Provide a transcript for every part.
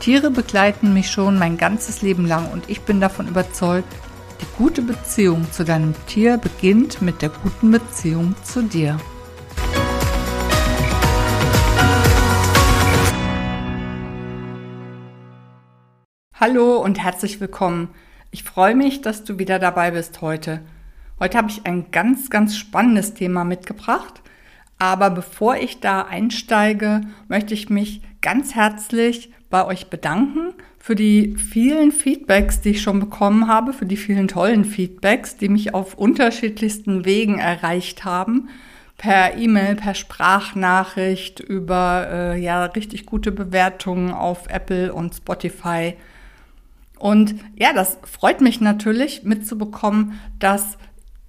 Tiere begleiten mich schon mein ganzes Leben lang und ich bin davon überzeugt, die gute Beziehung zu deinem Tier beginnt mit der guten Beziehung zu dir. Hallo und herzlich willkommen. Ich freue mich, dass du wieder dabei bist heute. Heute habe ich ein ganz, ganz spannendes Thema mitgebracht. Aber bevor ich da einsteige, möchte ich mich ganz herzlich bei euch bedanken für die vielen Feedbacks, die ich schon bekommen habe, für die vielen tollen Feedbacks, die mich auf unterschiedlichsten Wegen erreicht haben. Per E-Mail, per Sprachnachricht, über äh, ja richtig gute Bewertungen auf Apple und Spotify. Und ja, das freut mich natürlich mitzubekommen, dass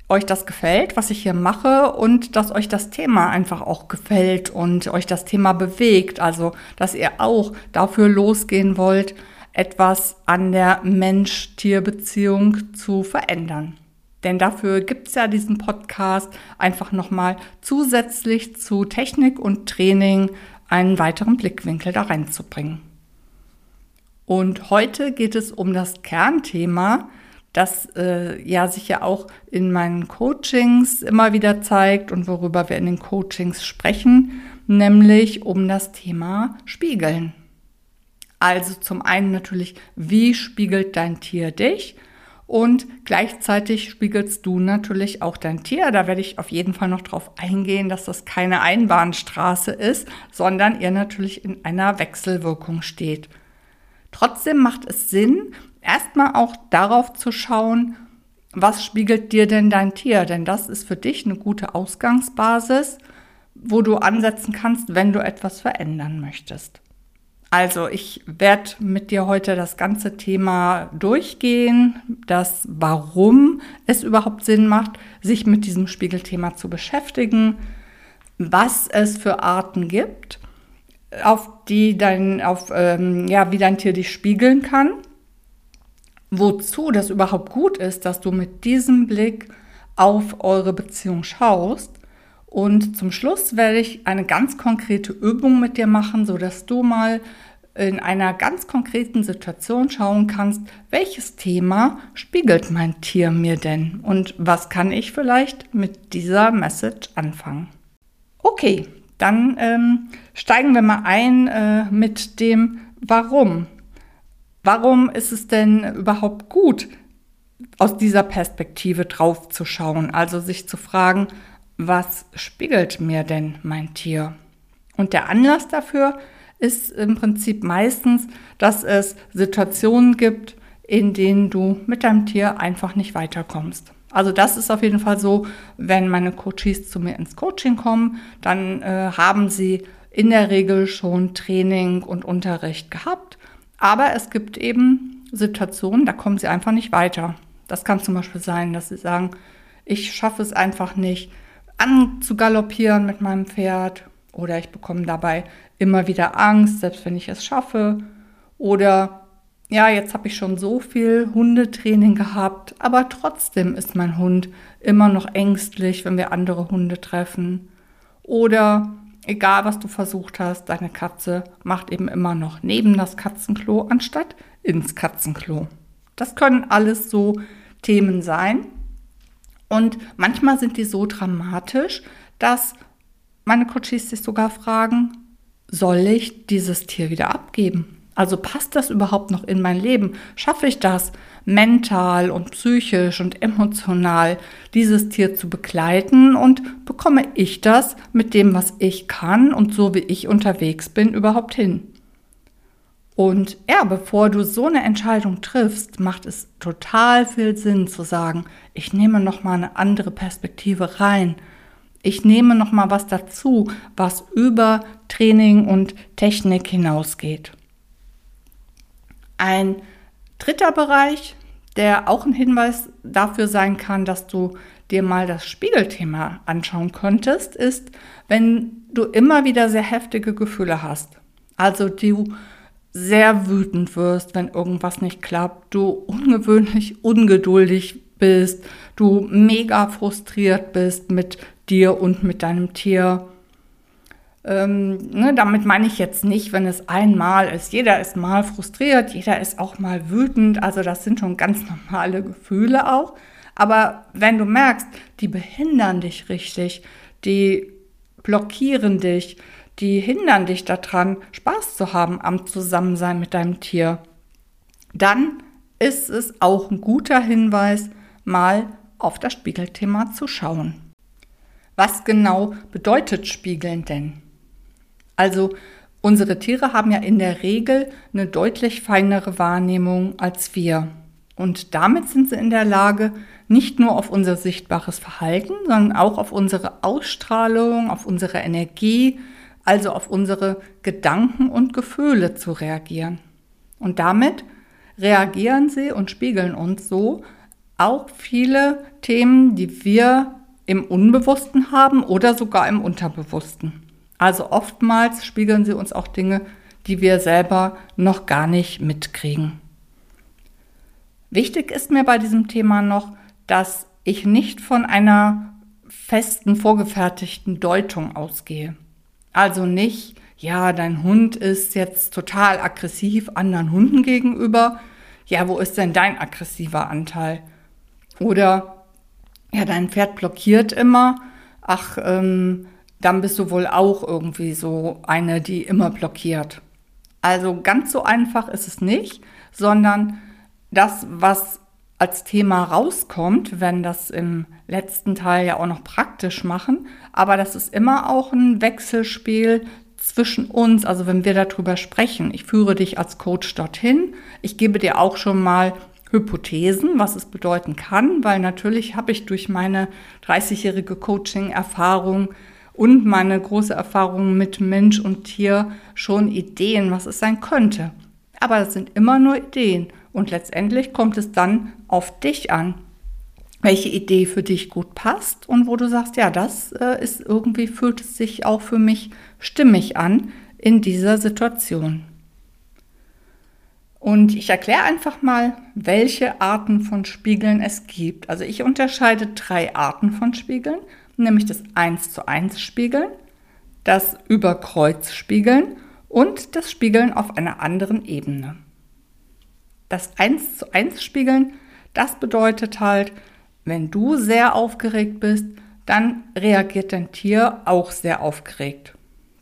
euch das gefällt, was ich hier mache und dass euch das Thema einfach auch gefällt und euch das Thema bewegt. Also, dass ihr auch dafür losgehen wollt, etwas an der Mensch-Tier-Beziehung zu verändern. Denn dafür gibt es ja diesen Podcast einfach nochmal zusätzlich zu Technik und Training einen weiteren Blickwinkel da reinzubringen. Und heute geht es um das Kernthema, das äh, ja sich ja auch in meinen Coachings immer wieder zeigt und worüber wir in den Coachings sprechen, nämlich um das Thema Spiegeln. Also zum einen natürlich, wie spiegelt dein Tier dich? Und gleichzeitig spiegelst du natürlich auch dein Tier. Da werde ich auf jeden Fall noch drauf eingehen, dass das keine Einbahnstraße ist, sondern ihr natürlich in einer Wechselwirkung steht. Trotzdem macht es Sinn, erstmal auch darauf zu schauen, was spiegelt dir denn dein Tier? Denn das ist für dich eine gute Ausgangsbasis, wo du ansetzen kannst, wenn du etwas verändern möchtest. Also ich werde mit dir heute das ganze Thema durchgehen, das warum es überhaupt Sinn macht, sich mit diesem Spiegelthema zu beschäftigen, was es für Arten gibt, auf die dein, auf, ähm, ja, wie dein Tier dich spiegeln kann wozu das überhaupt gut ist, dass du mit diesem Blick auf eure Beziehung schaust. Und zum Schluss werde ich eine ganz konkrete Übung mit dir machen, sodass du mal in einer ganz konkreten Situation schauen kannst, welches Thema spiegelt mein Tier mir denn und was kann ich vielleicht mit dieser Message anfangen. Okay, dann ähm, steigen wir mal ein äh, mit dem Warum. Warum ist es denn überhaupt gut, aus dieser Perspektive drauf zu schauen? Also sich zu fragen, was spiegelt mir denn mein Tier? Und der Anlass dafür ist im Prinzip meistens, dass es Situationen gibt, in denen du mit deinem Tier einfach nicht weiterkommst. Also das ist auf jeden Fall so, wenn meine Coaches zu mir ins Coaching kommen, dann äh, haben sie in der Regel schon Training und Unterricht gehabt aber es gibt eben Situationen, da kommen sie einfach nicht weiter. Das kann zum Beispiel sein, dass sie sagen, ich schaffe es einfach nicht, anzugaloppieren mit meinem Pferd oder ich bekomme dabei immer wieder Angst, selbst wenn ich es schaffe. Oder ja, jetzt habe ich schon so viel Hundetraining gehabt, aber trotzdem ist mein Hund immer noch ängstlich, wenn wir andere Hunde treffen. Oder Egal, was du versucht hast, deine Katze macht eben immer noch neben das Katzenklo anstatt ins Katzenklo. Das können alles so Themen sein. Und manchmal sind die so dramatisch, dass meine Coaches sich sogar fragen, soll ich dieses Tier wieder abgeben? Also passt das überhaupt noch in mein Leben? Schaffe ich das mental und psychisch und emotional, dieses Tier zu begleiten? Und bekomme ich das mit dem, was ich kann und so wie ich unterwegs bin, überhaupt hin? Und ja, bevor du so eine Entscheidung triffst, macht es total viel Sinn zu sagen, ich nehme noch mal eine andere Perspektive rein. Ich nehme noch mal was dazu, was über Training und Technik hinausgeht. Ein dritter Bereich, der auch ein Hinweis dafür sein kann, dass du dir mal das Spiegelthema anschauen könntest, ist, wenn du immer wieder sehr heftige Gefühle hast. Also du sehr wütend wirst, wenn irgendwas nicht klappt, du ungewöhnlich ungeduldig bist, du mega frustriert bist mit dir und mit deinem Tier. Ähm, ne, damit meine ich jetzt nicht, wenn es einmal ist. Jeder ist mal frustriert, jeder ist auch mal wütend. Also das sind schon ganz normale Gefühle auch. Aber wenn du merkst, die behindern dich richtig, die blockieren dich, die hindern dich daran, Spaß zu haben am Zusammensein mit deinem Tier, dann ist es auch ein guter Hinweis, mal auf das Spiegelthema zu schauen. Was genau bedeutet Spiegeln denn? Also unsere Tiere haben ja in der Regel eine deutlich feinere Wahrnehmung als wir. Und damit sind sie in der Lage, nicht nur auf unser sichtbares Verhalten, sondern auch auf unsere Ausstrahlung, auf unsere Energie, also auf unsere Gedanken und Gefühle zu reagieren. Und damit reagieren sie und spiegeln uns so auch viele Themen, die wir im Unbewussten haben oder sogar im Unterbewussten. Also oftmals spiegeln sie uns auch Dinge, die wir selber noch gar nicht mitkriegen. Wichtig ist mir bei diesem Thema noch, dass ich nicht von einer festen, vorgefertigten Deutung ausgehe. Also nicht, ja, dein Hund ist jetzt total aggressiv anderen Hunden gegenüber. Ja, wo ist denn dein aggressiver Anteil? Oder, ja, dein Pferd blockiert immer. Ach, ähm, dann bist du wohl auch irgendwie so eine, die immer blockiert. Also ganz so einfach ist es nicht, sondern das, was als Thema rauskommt, wenn das im letzten Teil ja auch noch praktisch machen. Aber das ist immer auch ein Wechselspiel zwischen uns, also wenn wir darüber sprechen. Ich führe dich als Coach dorthin. Ich gebe dir auch schon mal Hypothesen, was es bedeuten kann, weil natürlich habe ich durch meine 30-jährige Coaching-Erfahrung und meine große Erfahrung mit Mensch und Tier schon Ideen, was es sein könnte. Aber es sind immer nur Ideen. Und letztendlich kommt es dann auf dich an, welche Idee für dich gut passt und wo du sagst, ja, das äh, ist irgendwie, fühlt es sich auch für mich stimmig an in dieser Situation. Und ich erkläre einfach mal, welche Arten von Spiegeln es gibt. Also ich unterscheide drei Arten von Spiegeln, nämlich das 1 zu 1 Spiegeln, das Überkreuzspiegeln und das Spiegeln auf einer anderen Ebene. Das Eins zu eins Spiegeln, das bedeutet halt, wenn du sehr aufgeregt bist, dann reagiert dein Tier auch sehr aufgeregt.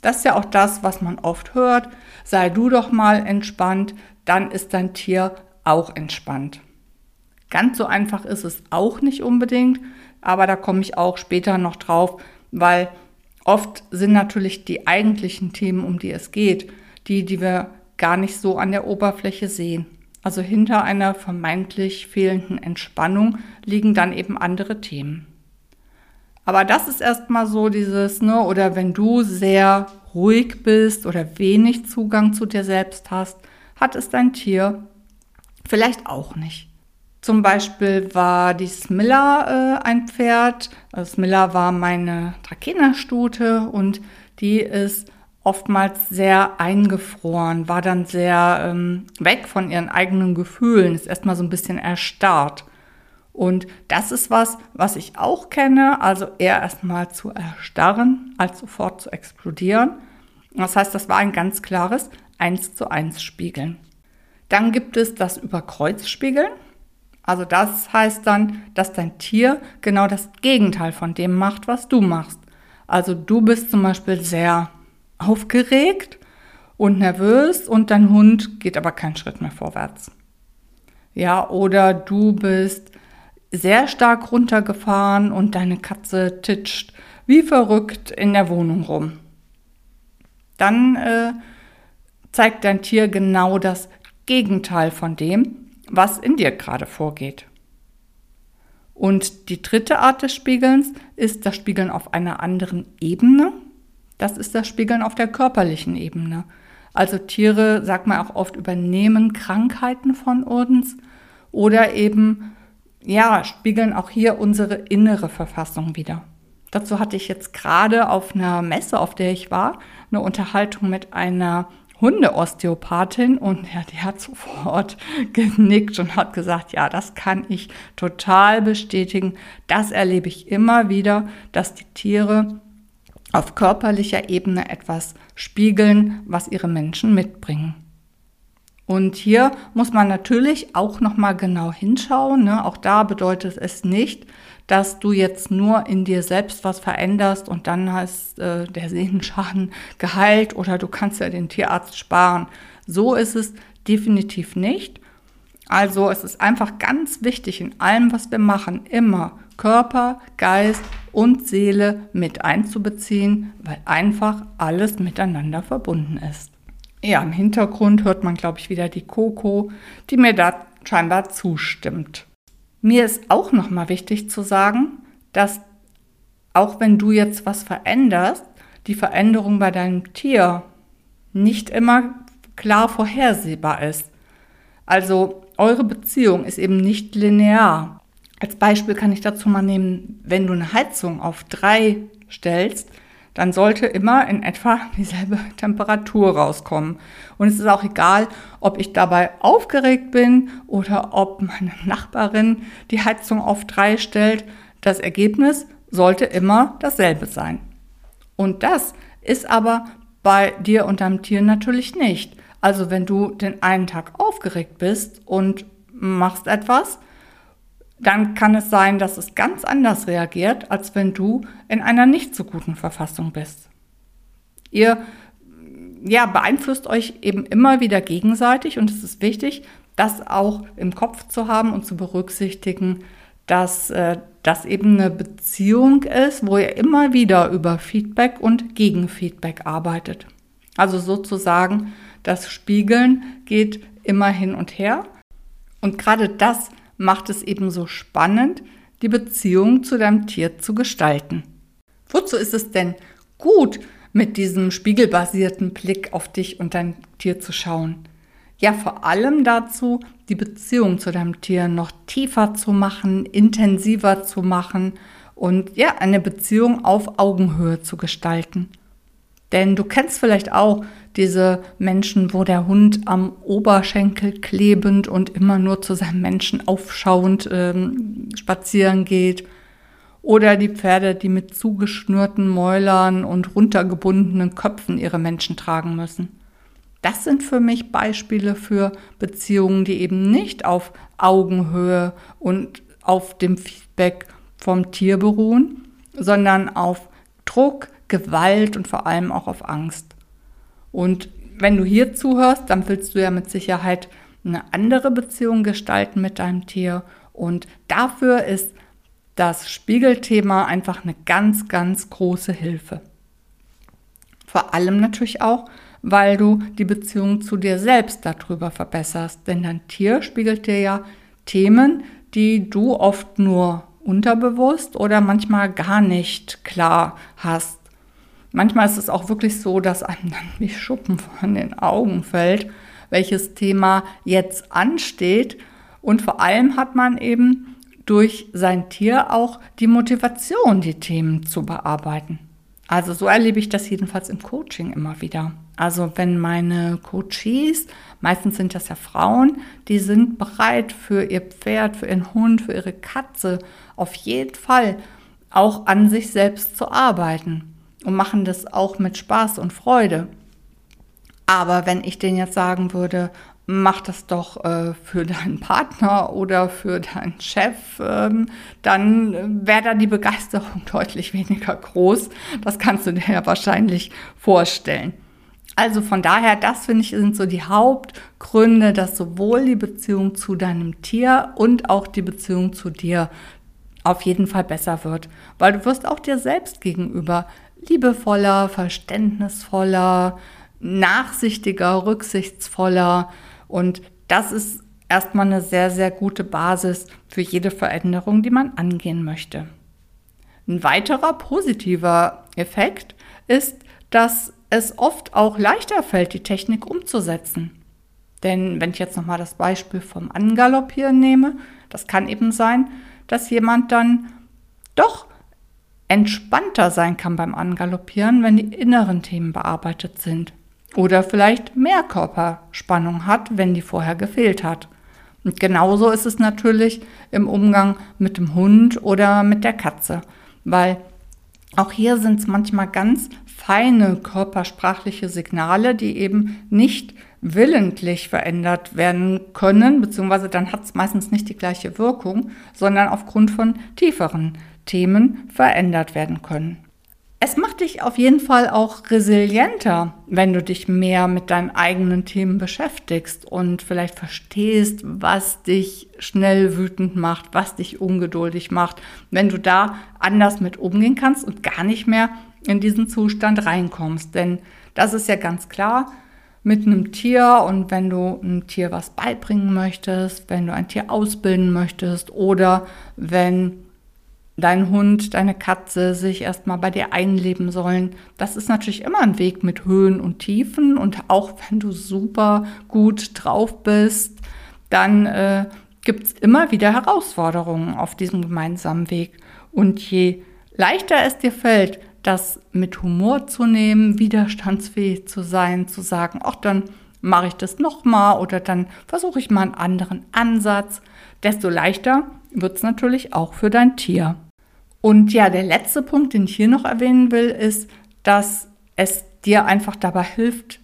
Das ist ja auch das, was man oft hört. Sei du doch mal entspannt, dann ist dein Tier auch entspannt. Ganz so einfach ist es auch nicht unbedingt, aber da komme ich auch später noch drauf, weil oft sind natürlich die eigentlichen Themen, um die es geht, die, die wir gar nicht so an der Oberfläche sehen. Also hinter einer vermeintlich fehlenden Entspannung liegen dann eben andere Themen. Aber das ist erstmal so dieses, ne, oder wenn du sehr ruhig bist oder wenig Zugang zu dir selbst hast, hat es dein Tier vielleicht auch nicht. Zum Beispiel war die Smilla äh, ein Pferd. Also Smilla war meine Trakehnerstute und die ist oftmals sehr eingefroren, war dann sehr ähm, weg von ihren eigenen Gefühlen, ist erstmal so ein bisschen erstarrt. Und das ist was, was ich auch kenne, also eher erstmal zu erstarren, als sofort zu explodieren. Das heißt, das war ein ganz klares 1 zu 1 Spiegeln. Dann gibt es das Überkreuzspiegeln. Also das heißt dann, dass dein Tier genau das Gegenteil von dem macht, was du machst. Also du bist zum Beispiel sehr aufgeregt und nervös und dein Hund geht aber keinen Schritt mehr vorwärts. Ja, oder du bist sehr stark runtergefahren und deine Katze titscht wie verrückt in der Wohnung rum. Dann äh, zeigt dein Tier genau das Gegenteil von dem, was in dir gerade vorgeht. Und die dritte Art des Spiegelns ist das Spiegeln auf einer anderen Ebene. Das ist das Spiegeln auf der körperlichen Ebene. Also Tiere, sagt man auch oft, übernehmen Krankheiten von uns oder eben, ja, spiegeln auch hier unsere innere Verfassung wieder. Dazu hatte ich jetzt gerade auf einer Messe, auf der ich war, eine Unterhaltung mit einer Hundeosteopathin und ja, die hat sofort genickt und hat gesagt, ja, das kann ich total bestätigen. Das erlebe ich immer wieder, dass die Tiere auf körperlicher Ebene etwas spiegeln, was ihre Menschen mitbringen. Und hier muss man natürlich auch noch mal genau hinschauen. Ne? Auch da bedeutet es nicht, dass du jetzt nur in dir selbst was veränderst und dann hast äh, der Sehnenschaden geheilt oder du kannst ja den Tierarzt sparen. So ist es definitiv nicht. Also es ist einfach ganz wichtig in allem, was wir machen, immer Körper, Geist und Seele mit einzubeziehen, weil einfach alles miteinander verbunden ist. Ja, im Hintergrund hört man, glaube ich, wieder die Coco, die mir da scheinbar zustimmt. Mir ist auch nochmal wichtig zu sagen, dass auch wenn du jetzt was veränderst, die Veränderung bei deinem Tier nicht immer klar vorhersehbar ist. Also eure Beziehung ist eben nicht linear. Als Beispiel kann ich dazu mal nehmen, wenn du eine Heizung auf drei stellst, dann sollte immer in etwa dieselbe Temperatur rauskommen. Und es ist auch egal, ob ich dabei aufgeregt bin oder ob meine Nachbarin die Heizung auf drei stellt. Das Ergebnis sollte immer dasselbe sein. Und das ist aber bei dir und deinem Tier natürlich nicht. Also wenn du den einen Tag aufgeregt bist und machst etwas, dann kann es sein, dass es ganz anders reagiert, als wenn du in einer nicht so guten Verfassung bist. Ihr ja, beeinflusst euch eben immer wieder gegenseitig und es ist wichtig, das auch im Kopf zu haben und zu berücksichtigen, dass äh, das eben eine Beziehung ist, wo ihr immer wieder über Feedback und Gegenfeedback arbeitet. Also sozusagen, das Spiegeln geht immer hin und her. Und gerade das macht es eben so spannend, die Beziehung zu deinem Tier zu gestalten. Wozu ist es denn gut, mit diesem spiegelbasierten Blick auf dich und dein Tier zu schauen? Ja, vor allem dazu, die Beziehung zu deinem Tier noch tiefer zu machen, intensiver zu machen und ja, eine Beziehung auf Augenhöhe zu gestalten. Denn du kennst vielleicht auch diese Menschen, wo der Hund am Oberschenkel klebend und immer nur zu seinem Menschen aufschauend ähm, spazieren geht. Oder die Pferde, die mit zugeschnürten Mäulern und runtergebundenen Köpfen ihre Menschen tragen müssen. Das sind für mich Beispiele für Beziehungen, die eben nicht auf Augenhöhe und auf dem Feedback vom Tier beruhen, sondern auf Druck, Gewalt und vor allem auch auf Angst. Und wenn du hier zuhörst, dann willst du ja mit Sicherheit eine andere Beziehung gestalten mit deinem Tier. Und dafür ist das Spiegelthema einfach eine ganz, ganz große Hilfe. Vor allem natürlich auch, weil du die Beziehung zu dir selbst darüber verbesserst. Denn dein Tier spiegelt dir ja Themen, die du oft nur unterbewusst oder manchmal gar nicht klar hast manchmal ist es auch wirklich so, dass einem dann wie Schuppen von den Augen fällt, welches Thema jetzt ansteht. Und vor allem hat man eben durch sein Tier auch die Motivation, die Themen zu bearbeiten. Also so erlebe ich das jedenfalls im Coaching immer wieder. Also wenn meine Coaches, meistens sind das ja Frauen, die sind bereit für ihr Pferd, für ihren Hund, für ihre Katze, auf jeden Fall auch an sich selbst zu arbeiten und machen das auch mit Spaß und Freude. Aber wenn ich denen jetzt sagen würde, mach das doch äh, für deinen Partner oder für deinen Chef, ähm, dann wäre da die Begeisterung deutlich weniger groß. Das kannst du dir ja wahrscheinlich vorstellen. Also von daher, das finde ich, sind so die Hauptgründe, dass sowohl die Beziehung zu deinem Tier und auch die Beziehung zu dir auf jeden Fall besser wird, weil du wirst auch dir selbst gegenüber liebevoller, verständnisvoller, nachsichtiger, rücksichtsvoller. Und das ist erstmal eine sehr, sehr gute Basis für jede Veränderung, die man angehen möchte. Ein weiterer positiver Effekt ist, dass es oft auch leichter fällt, die Technik umzusetzen. Denn wenn ich jetzt nochmal das Beispiel vom Angaloppieren nehme, das kann eben sein, dass jemand dann doch entspannter sein kann beim Angaloppieren, wenn die inneren Themen bearbeitet sind. Oder vielleicht mehr Körperspannung hat, wenn die vorher gefehlt hat. Und genauso ist es natürlich im Umgang mit dem Hund oder mit der Katze, weil auch hier sind es manchmal ganz feine körpersprachliche Signale, die eben nicht willentlich verändert werden können, beziehungsweise dann hat es meistens nicht die gleiche Wirkung, sondern aufgrund von tieferen Themen verändert werden können. Es macht dich auf jeden Fall auch resilienter, wenn du dich mehr mit deinen eigenen Themen beschäftigst und vielleicht verstehst, was dich schnell wütend macht, was dich ungeduldig macht, wenn du da anders mit umgehen kannst und gar nicht mehr in diesen Zustand reinkommst. Denn das ist ja ganz klar mit einem Tier und wenn du einem Tier was beibringen möchtest, wenn du ein Tier ausbilden möchtest oder wenn dein Hund, deine Katze sich erstmal bei dir einleben sollen. Das ist natürlich immer ein Weg mit Höhen und Tiefen und auch wenn du super gut drauf bist, dann äh, gibt es immer wieder Herausforderungen auf diesem gemeinsamen Weg. Und je leichter es dir fällt, das mit Humor zu nehmen, widerstandsfähig zu sein, zu sagen, ach, dann mache ich das nochmal oder dann versuche ich mal einen anderen Ansatz, desto leichter wird es natürlich auch für dein Tier. Und ja, der letzte Punkt, den ich hier noch erwähnen will, ist, dass es dir einfach dabei hilft,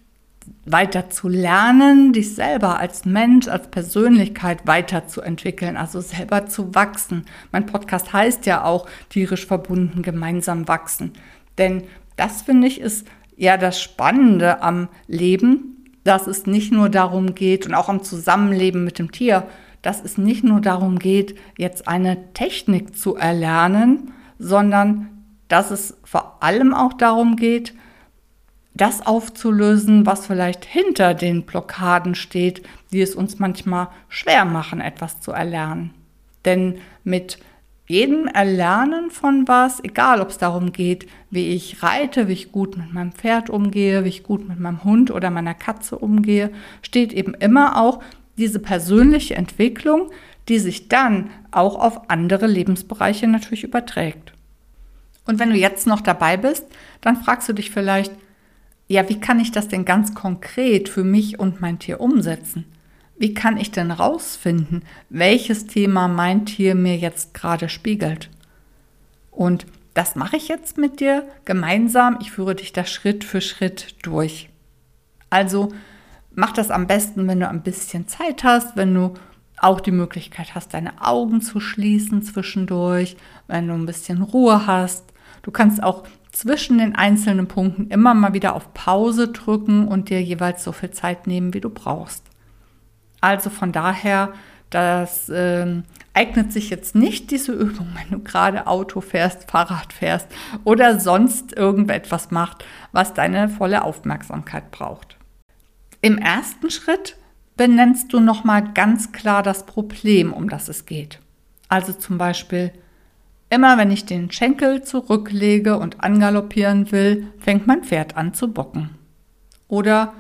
weiter zu lernen, dich selber als Mensch, als Persönlichkeit weiterzuentwickeln, also selber zu wachsen. Mein Podcast heißt ja auch tierisch verbunden, gemeinsam wachsen. Denn das finde ich ist ja das Spannende am Leben, dass es nicht nur darum geht und auch am Zusammenleben mit dem Tier, dass es nicht nur darum geht, jetzt eine Technik zu erlernen, sondern dass es vor allem auch darum geht, das aufzulösen, was vielleicht hinter den Blockaden steht, die es uns manchmal schwer machen, etwas zu erlernen. Denn mit jedem Erlernen von was, egal ob es darum geht, wie ich reite, wie ich gut mit meinem Pferd umgehe, wie ich gut mit meinem Hund oder meiner Katze umgehe, steht eben immer auch diese persönliche Entwicklung, die sich dann auch auf andere Lebensbereiche natürlich überträgt. Und wenn du jetzt noch dabei bist, dann fragst du dich vielleicht, ja, wie kann ich das denn ganz konkret für mich und mein Tier umsetzen? Wie kann ich denn rausfinden, welches Thema mein Tier mir jetzt gerade spiegelt? Und das mache ich jetzt mit dir gemeinsam. Ich führe dich da Schritt für Schritt durch. Also mach das am besten, wenn du ein bisschen Zeit hast, wenn du auch die Möglichkeit hast, deine Augen zu schließen zwischendurch, wenn du ein bisschen Ruhe hast. Du kannst auch zwischen den einzelnen Punkten immer mal wieder auf Pause drücken und dir jeweils so viel Zeit nehmen, wie du brauchst. Also von daher, das äh, eignet sich jetzt nicht, diese Übung, wenn du gerade Auto fährst, Fahrrad fährst oder sonst irgendetwas macht, was deine volle Aufmerksamkeit braucht. Im ersten Schritt benennst du nochmal ganz klar das Problem, um das es geht. Also zum Beispiel, immer wenn ich den Schenkel zurücklege und angaloppieren will, fängt mein Pferd an zu bocken. Oder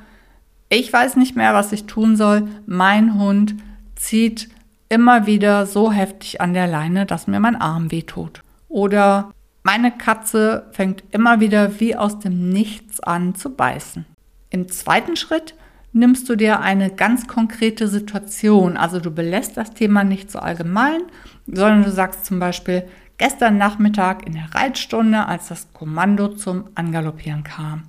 ich weiß nicht mehr, was ich tun soll, mein Hund zieht immer wieder so heftig an der Leine, dass mir mein Arm wehtut. Oder meine Katze fängt immer wieder wie aus dem Nichts an zu beißen. Im zweiten Schritt nimmst du dir eine ganz konkrete Situation. Also du belässt das Thema nicht so allgemein, sondern du sagst zum Beispiel, gestern Nachmittag in der Reitstunde, als das Kommando zum Angaloppieren kam.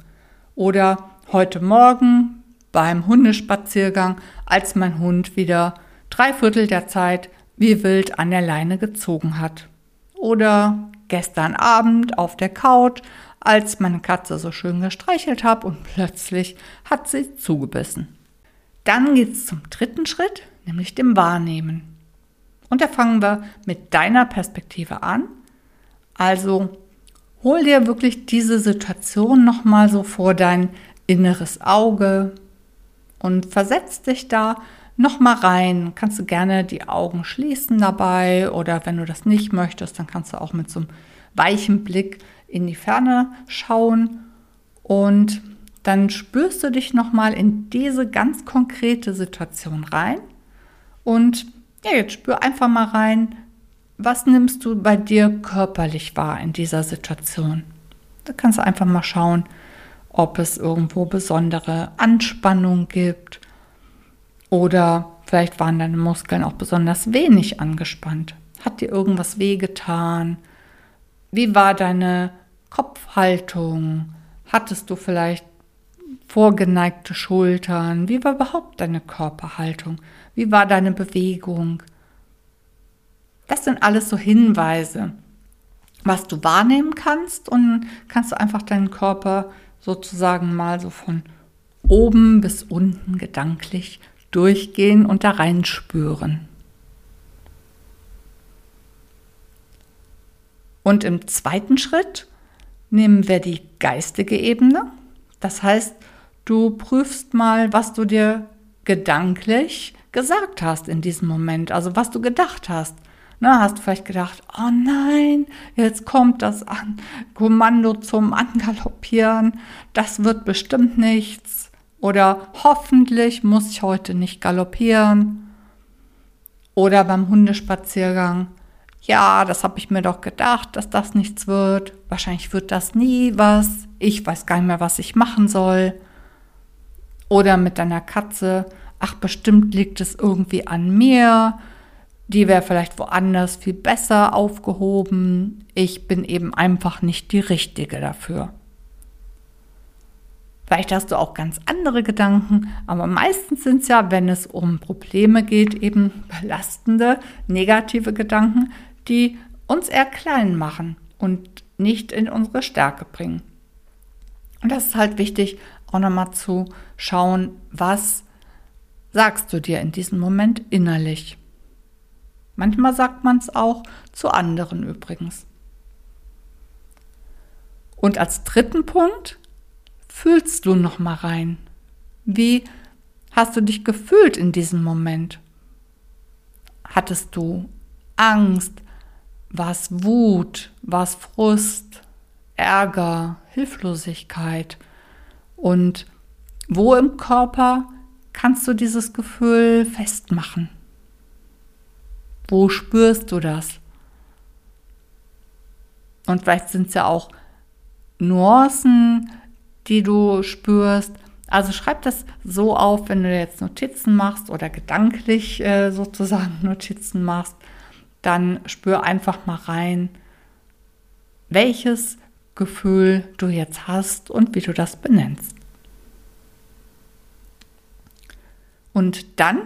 Oder heute Morgen beim Hundespaziergang, als mein Hund wieder drei Viertel der Zeit wie wild an der Leine gezogen hat. Oder gestern Abend auf der Couch, als meine Katze so schön gestreichelt habe und plötzlich hat sie zugebissen. Dann geht es zum dritten Schritt, nämlich dem Wahrnehmen. Und da fangen wir mit deiner Perspektive an. Also hol dir wirklich diese Situation nochmal so vor dein inneres Auge und versetz dich da nochmal rein. Kannst du gerne die Augen schließen dabei oder wenn du das nicht möchtest, dann kannst du auch mit so einem weichen Blick in die Ferne schauen und dann spürst du dich nochmal in diese ganz konkrete Situation rein und ja, jetzt spür einfach mal rein, was nimmst du bei dir körperlich wahr in dieser Situation? Da kannst du einfach mal schauen, ob es irgendwo besondere Anspannung gibt oder vielleicht waren deine Muskeln auch besonders wenig angespannt. Hat dir irgendwas wehgetan? Wie war deine Kopfhaltung? Hattest du vielleicht vorgeneigte Schultern? Wie war überhaupt deine Körperhaltung? Wie war deine Bewegung? Das sind alles so Hinweise, was du wahrnehmen kannst und kannst du einfach deinen Körper sozusagen mal so von oben bis unten gedanklich durchgehen und da reinspüren. Und im zweiten Schritt nehmen wir die geistige Ebene. Das heißt, du prüfst mal, was du dir gedanklich gesagt hast in diesem Moment, also was du gedacht hast. Na, hast du vielleicht gedacht, oh nein, jetzt kommt das an Kommando zum Angaloppieren, das wird bestimmt nichts. Oder hoffentlich muss ich heute nicht galoppieren. Oder beim Hundespaziergang, ja, das habe ich mir doch gedacht, dass das nichts wird. Wahrscheinlich wird das nie was. Ich weiß gar nicht mehr, was ich machen soll. Oder mit deiner Katze, ach, bestimmt liegt es irgendwie an mir. Die wäre vielleicht woanders viel besser aufgehoben. Ich bin eben einfach nicht die Richtige dafür. Vielleicht hast du auch ganz andere Gedanken, aber meistens sind es ja, wenn es um Probleme geht, eben belastende, negative Gedanken, die uns eher klein machen und nicht in unsere Stärke bringen. Und das ist halt wichtig, auch nochmal zu schauen, was sagst du dir in diesem Moment innerlich. Manchmal sagt man es auch zu anderen übrigens. Und als dritten Punkt fühlst du noch mal rein. Wie hast du dich gefühlt in diesem Moment? Hattest du Angst? Was Wut, was Frust, Ärger, Hilflosigkeit. Und wo im Körper kannst du dieses Gefühl festmachen? Wo spürst du das? Und vielleicht sind es ja auch Nuancen, die du spürst. Also schreib das so auf, wenn du jetzt Notizen machst oder gedanklich äh, sozusagen Notizen machst, dann spür einfach mal rein, welches Gefühl du jetzt hast und wie du das benennst. Und dann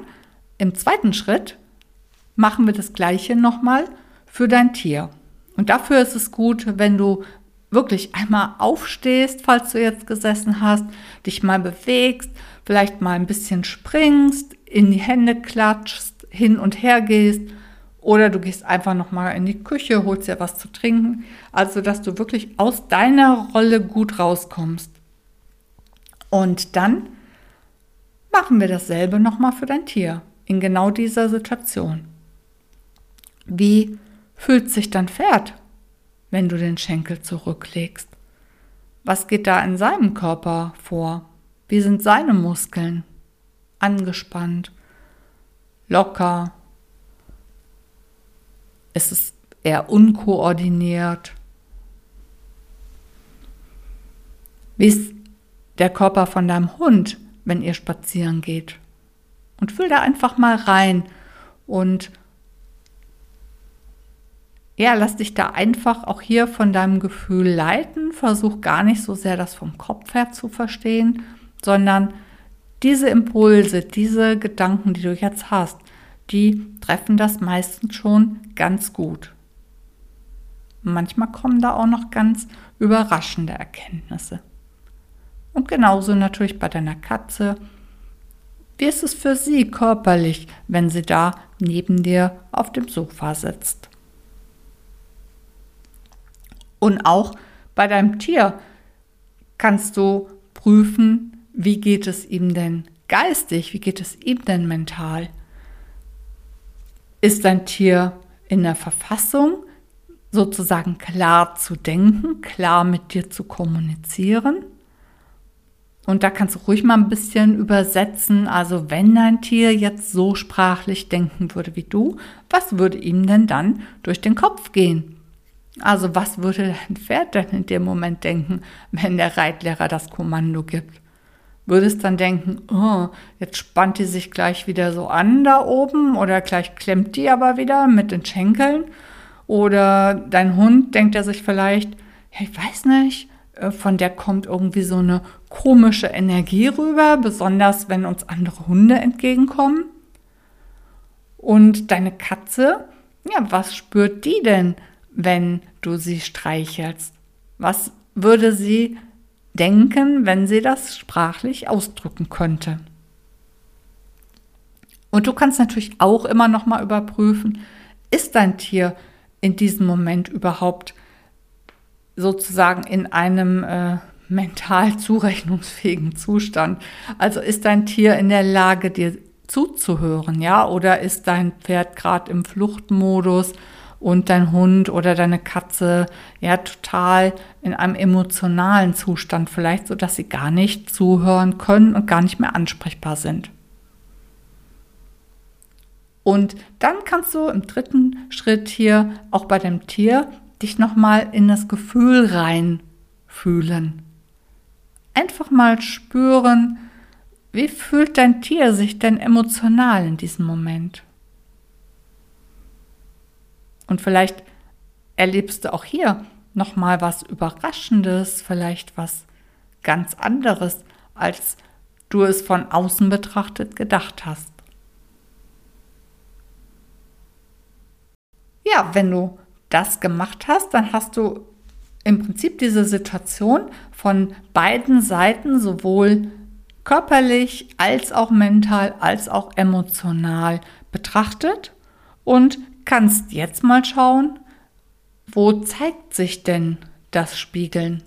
im zweiten Schritt machen wir das gleiche nochmal für dein Tier. Und dafür ist es gut, wenn du wirklich einmal aufstehst, falls du jetzt gesessen hast, dich mal bewegst, vielleicht mal ein bisschen springst, in die Hände klatschst, hin und her gehst oder du gehst einfach noch mal in die Küche, holst dir was zu trinken, also dass du wirklich aus deiner Rolle gut rauskommst. Und dann machen wir dasselbe noch mal für dein Tier in genau dieser Situation. Wie fühlt sich dein Pferd, wenn du den Schenkel zurücklegst? Was geht da in seinem Körper vor? Wie sind seine Muskeln? Angespannt, locker, ist es eher unkoordiniert? Wie ist der Körper von deinem Hund, wenn ihr spazieren geht? Und fühl da einfach mal rein und ja, lass dich da einfach auch hier von deinem Gefühl leiten. Versuch gar nicht so sehr das vom Kopf her zu verstehen, sondern diese Impulse, diese Gedanken, die du jetzt hast, die treffen das meistens schon ganz gut. Manchmal kommen da auch noch ganz überraschende Erkenntnisse. Und genauso natürlich bei deiner Katze. Wie ist es für sie körperlich, wenn sie da neben dir auf dem Sofa sitzt? Und auch bei deinem Tier kannst du prüfen, wie geht es ihm denn geistig, wie geht es ihm denn mental. Ist dein Tier in der Verfassung, sozusagen klar zu denken, klar mit dir zu kommunizieren? Und da kannst du ruhig mal ein bisschen übersetzen. Also wenn dein Tier jetzt so sprachlich denken würde wie du, was würde ihm denn dann durch den Kopf gehen? Also was würde dein Pferd denn in dem Moment denken, wenn der Reitlehrer das Kommando gibt? Würde es dann denken, oh, jetzt spannt die sich gleich wieder so an da oben oder gleich klemmt die aber wieder mit den Schenkeln? Oder dein Hund denkt er sich vielleicht, ja, ich weiß nicht, äh, von der kommt irgendwie so eine komische Energie rüber, besonders wenn uns andere Hunde entgegenkommen. Und deine Katze, ja, was spürt die denn, wenn du sie streichelst? Was würde sie denken, wenn sie das sprachlich ausdrücken könnte? Und du kannst natürlich auch immer noch mal überprüfen, ist dein Tier in diesem Moment überhaupt sozusagen in einem äh, mental zurechnungsfähigen Zustand. Also ist dein Tier in der Lage, dir zuzuhören, ja? Oder ist dein Pferd gerade im Fluchtmodus und dein Hund oder deine Katze ja total in einem emotionalen Zustand, vielleicht so, dass sie gar nicht zuhören können und gar nicht mehr ansprechbar sind. Und dann kannst du im dritten Schritt hier auch bei dem Tier dich nochmal in das Gefühl reinfühlen. Einfach mal spüren, wie fühlt dein Tier sich denn emotional in diesem Moment? Und vielleicht erlebst du auch hier nochmal was Überraschendes, vielleicht was ganz anderes, als du es von außen betrachtet gedacht hast. Ja, wenn du das gemacht hast, dann hast du im Prinzip diese Situation von beiden Seiten, sowohl körperlich als auch mental als auch emotional betrachtet und kannst jetzt mal schauen, wo zeigt sich denn das Spiegeln?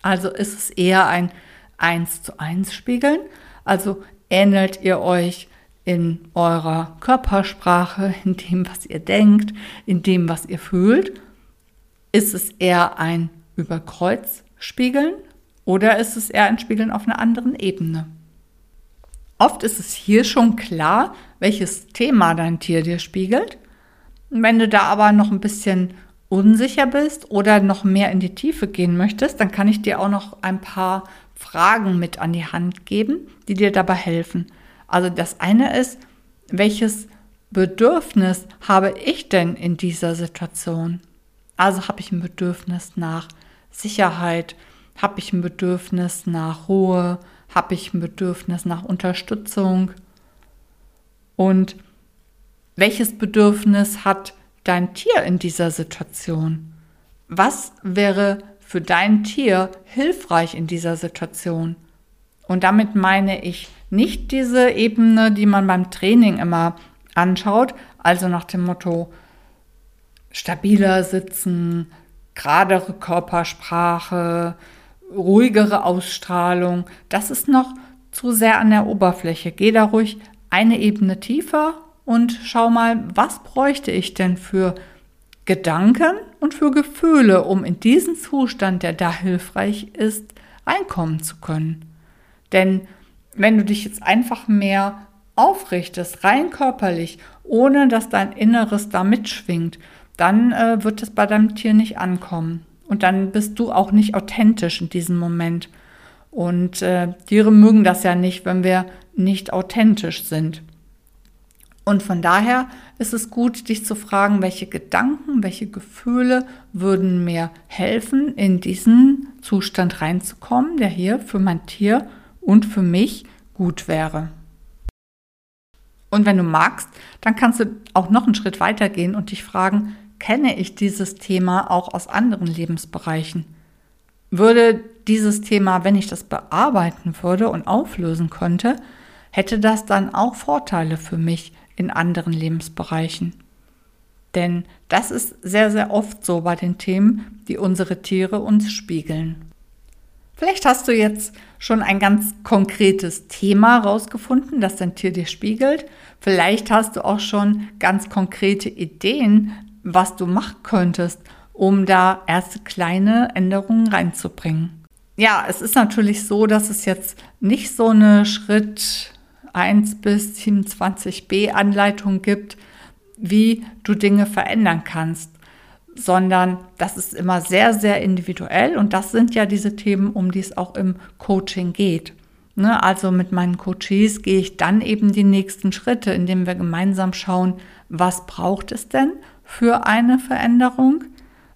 Also ist es eher ein 1 zu 1 Spiegeln? Also ähnelt ihr euch in eurer Körpersprache, in dem, was ihr denkt, in dem, was ihr fühlt? Ist es eher ein Überkreuzspiegeln oder ist es eher ein Spiegeln auf einer anderen Ebene? Oft ist es hier schon klar, welches Thema dein Tier dir spiegelt. Wenn du da aber noch ein bisschen unsicher bist oder noch mehr in die Tiefe gehen möchtest, dann kann ich dir auch noch ein paar Fragen mit an die Hand geben, die dir dabei helfen. Also das eine ist, welches Bedürfnis habe ich denn in dieser Situation? Also habe ich ein Bedürfnis nach Sicherheit, habe ich ein Bedürfnis nach Ruhe, habe ich ein Bedürfnis nach Unterstützung und welches Bedürfnis hat dein Tier in dieser Situation? Was wäre für dein Tier hilfreich in dieser Situation? Und damit meine ich nicht diese Ebene, die man beim Training immer anschaut, also nach dem Motto stabiler sitzen, geradere Körpersprache, ruhigere Ausstrahlung. Das ist noch zu sehr an der Oberfläche. Geh da ruhig eine Ebene tiefer und schau mal, was bräuchte ich denn für Gedanken und für Gefühle, um in diesen Zustand, der da hilfreich ist, reinkommen zu können. Denn wenn du dich jetzt einfach mehr aufrichtest, rein körperlich, ohne dass dein Inneres da mitschwingt, dann äh, wird es bei deinem Tier nicht ankommen. Und dann bist du auch nicht authentisch in diesem Moment. Und äh, Tiere mögen das ja nicht, wenn wir nicht authentisch sind. Und von daher ist es gut, dich zu fragen, welche Gedanken, welche Gefühle würden mir helfen, in diesen Zustand reinzukommen, der hier für mein Tier und für mich gut wäre. Und wenn du magst, dann kannst du auch noch einen Schritt weiter gehen und dich fragen, kenne ich dieses Thema auch aus anderen Lebensbereichen? Würde dieses Thema, wenn ich das bearbeiten würde und auflösen könnte, hätte das dann auch Vorteile für mich in anderen Lebensbereichen? Denn das ist sehr, sehr oft so bei den Themen, die unsere Tiere uns spiegeln. Vielleicht hast du jetzt schon ein ganz konkretes Thema rausgefunden, das dein Tier dir spiegelt. Vielleicht hast du auch schon ganz konkrete Ideen, was du machen könntest, um da erste kleine Änderungen reinzubringen. ja, es ist natürlich so, dass es jetzt nicht so eine Schritt 1 bis 27b Anleitung gibt, wie du Dinge verändern kannst, sondern das ist immer sehr, sehr individuell und das sind ja diese Themen, um die es auch im Coaching geht. Ne? Also mit meinen Coaches gehe ich dann eben die nächsten Schritte, indem wir gemeinsam schauen, was braucht es denn für eine Veränderung?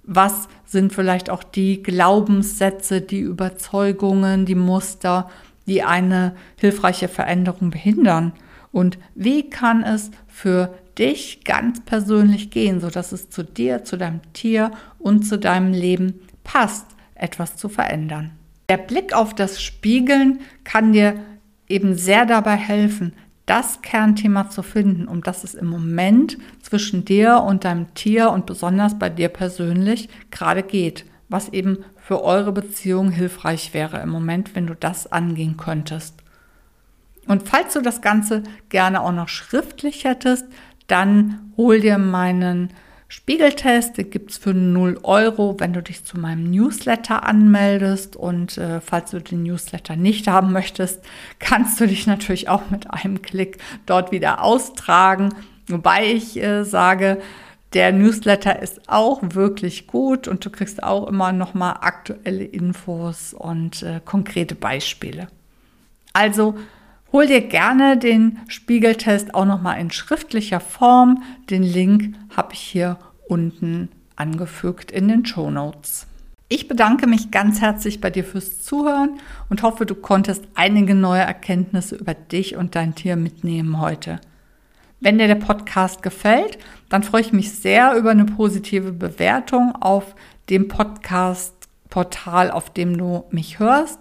Was sind vielleicht auch die Glaubenssätze, die Überzeugungen, die Muster, die eine hilfreiche Veränderung behindern? Und wie kann es für dich ganz persönlich gehen, sodass es zu dir, zu deinem Tier und zu deinem Leben passt, etwas zu verändern? Der Blick auf das Spiegeln kann dir eben sehr dabei helfen, das Kernthema zu finden, um das es im Moment zwischen dir und deinem Tier und besonders bei dir persönlich gerade geht, was eben für eure Beziehung hilfreich wäre im Moment, wenn du das angehen könntest. Und falls du das Ganze gerne auch noch schriftlich hättest, dann hol dir meinen Spiegeltest, den gibt es für 0 Euro, wenn du dich zu meinem Newsletter anmeldest. Und äh, falls du den Newsletter nicht haben möchtest, kannst du dich natürlich auch mit einem Klick dort wieder austragen. Wobei ich äh, sage, der Newsletter ist auch wirklich gut und du kriegst auch immer noch mal aktuelle Infos und äh, konkrete Beispiele. Also hol dir gerne den Spiegeltest auch noch mal in schriftlicher Form. Den Link habe ich hier unten angefügt in den Show Notes. Ich bedanke mich ganz herzlich bei dir fürs Zuhören und hoffe, du konntest einige neue Erkenntnisse über dich und dein Tier mitnehmen heute. Wenn dir der Podcast gefällt, dann freue ich mich sehr über eine positive Bewertung auf dem Podcast-Portal, auf dem du mich hörst.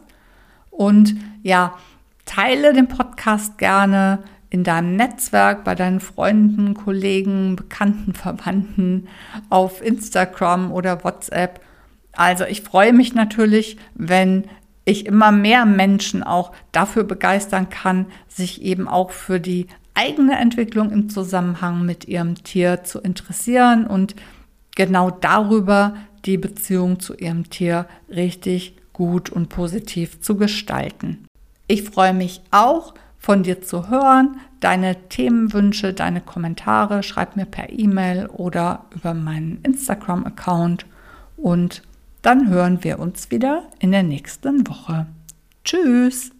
Und ja, teile den Podcast gerne in deinem Netzwerk, bei deinen Freunden, Kollegen, Bekannten, Verwandten, auf Instagram oder WhatsApp. Also ich freue mich natürlich, wenn ich immer mehr Menschen auch dafür begeistern kann, sich eben auch für die eigene Entwicklung im Zusammenhang mit ihrem Tier zu interessieren und genau darüber die Beziehung zu ihrem Tier richtig gut und positiv zu gestalten. Ich freue mich auch, von dir zu hören. Deine Themenwünsche, deine Kommentare, schreib mir per E-Mail oder über meinen Instagram-Account. Und dann hören wir uns wieder in der nächsten Woche. Tschüss!